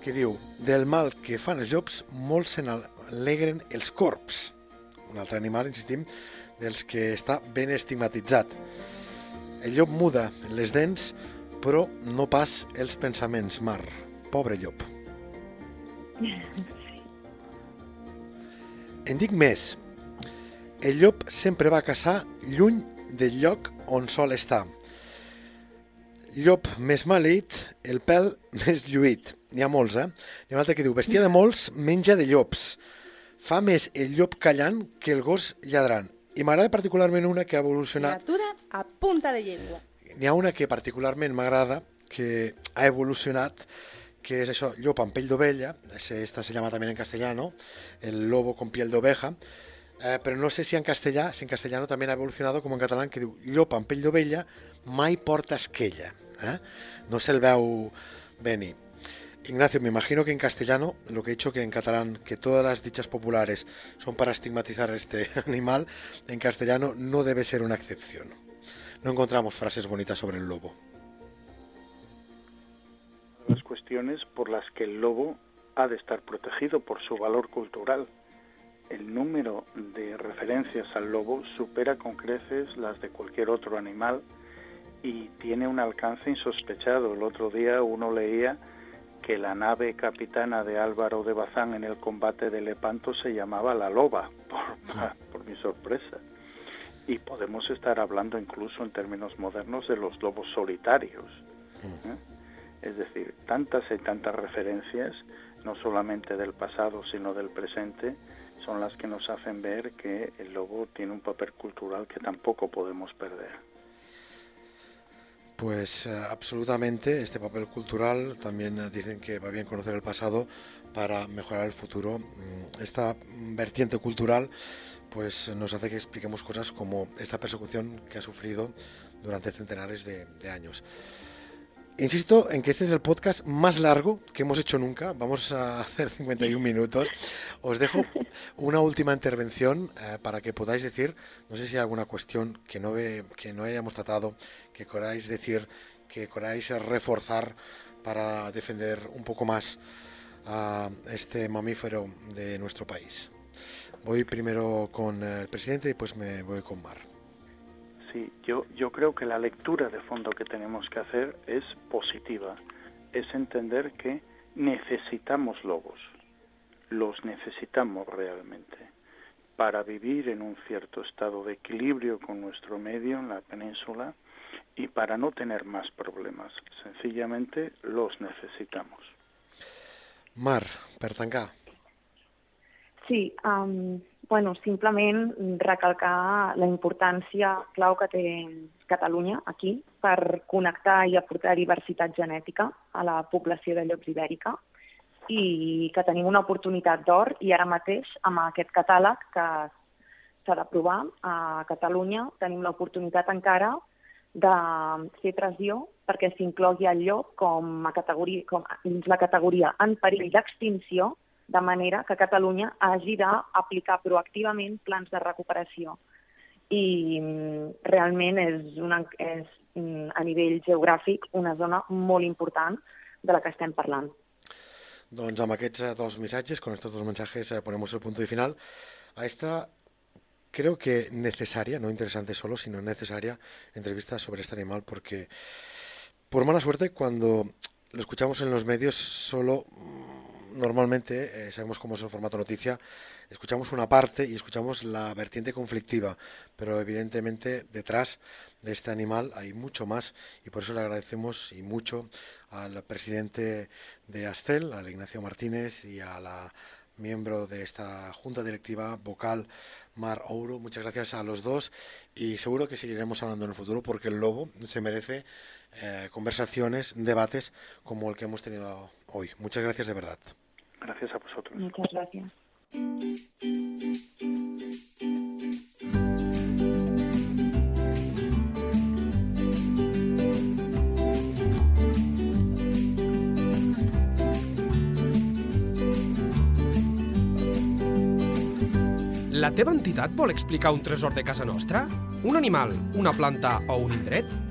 que diu del mal que fan els llops, molts se n'alegren els corps. Un altre animal, insistim, dels que està ben estigmatitzat. El llop muda les dents, però no pas els pensaments, Mar. Pobre llop. En dic més. El llop sempre va caçar lluny del lloc on sol estar. Llop més maleït, el pèl més lluït. N'hi ha molts, eh? N'hi ha un altre que diu, bestia de molts, menja de llops. Fa més el llop callant que el gos lladrant. I m'agrada particularment una que ha evolucionat Natura a punta de llengua. N'hi ha una que particularment m'agrada, que ha evolucionat, que és això, llop amb pell d'ovella, esta se llama también en castellano, el lobo con piel d'oveja, eh, però no sé si en castellano també ha evolucionat com en català, que diu llop amb pell d'ovella mai porta esquella. ¿eh? No se'l veu venir. Ignacio, me imagino que en castellano, lo que he dicho que en catalán, que todas las dichas populares son para estigmatizar a este animal, en castellano no debe ser una excepción. No encontramos frases bonitas sobre el lobo. Las cuestiones por las que el lobo ha de estar protegido por su valor cultural. El número de referencias al lobo supera con creces las de cualquier otro animal y tiene un alcance insospechado. El otro día uno leía que la nave capitana de Álvaro de Bazán en el combate de Lepanto se llamaba La Loba, por, por mi sorpresa. Y podemos estar hablando incluso en términos modernos de los lobos solitarios. ¿eh? Es decir, tantas y tantas referencias, no solamente del pasado, sino del presente, son las que nos hacen ver que el lobo tiene un papel cultural que tampoco podemos perder. Pues eh, absolutamente, este papel cultural también eh, dicen que va bien conocer el pasado para mejorar el futuro. Mm, esta vertiente cultural pues nos hace que expliquemos cosas como esta persecución que ha sufrido durante centenares de, de años. Insisto en que este es el podcast más largo que hemos hecho nunca. Vamos a hacer 51 minutos. Os dejo una última intervención eh, para que podáis decir, no sé si hay alguna cuestión que no, ve, que no hayamos tratado, que queráis decir, que queráis reforzar para defender un poco más a este mamífero de nuestro país. Voy primero con el presidente y después me voy con Mar. Sí, yo, yo creo que la lectura de fondo que tenemos que hacer es positiva. Es entender que necesitamos lobos. Los necesitamos realmente para vivir en un cierto estado de equilibrio con nuestro medio en la península y para no tener más problemas. Sencillamente los necesitamos. Mar, per tancar. Sí, um, bueno, simplement recalcar la importància clau que té Catalunya aquí per connectar i aportar diversitat genètica a la població de llops ibèrica i que tenim una oportunitat d'or i ara mateix amb aquest catàleg que s'ha d'aprovar a Catalunya tenim l'oportunitat encara de fer pressió perquè s'inclogui el llop com a categoria, com a dins la categoria en perill d'extinció de manera que Catalunya hagi d'aplicar proactivament plans de recuperació. I mm, realment és, una, és mm, a nivell geogràfic una zona molt important de la que estem parlant. Doncs amb aquests eh, dos missatges, con estos dos mensajes eh, ponemos el punto y final a esta creo que necesaria, no interesante solo, sino necesaria entrevista sobre este animal porque por mala suerte cuando lo escuchamos en los medios solo normalmente, eh, sabemos cómo es el formato noticia, escuchamos una parte y escuchamos la vertiente conflictiva, pero evidentemente detrás de este animal hay mucho más y por eso le agradecemos y mucho al presidente de Astel, al Ignacio Martínez y a la miembro de esta junta directiva vocal Mar Ouro. Muchas gracias a los dos y seguro que seguiremos hablando en el futuro porque el lobo se merece eh, conversaciones, debates como el que hemos tenido hoy. Muchas gracias de verdad. Gracias a vosotros. Muchas gracias. La teva entitat vol explicar un tresor de casa nostra? Un animal, una planta o un indret?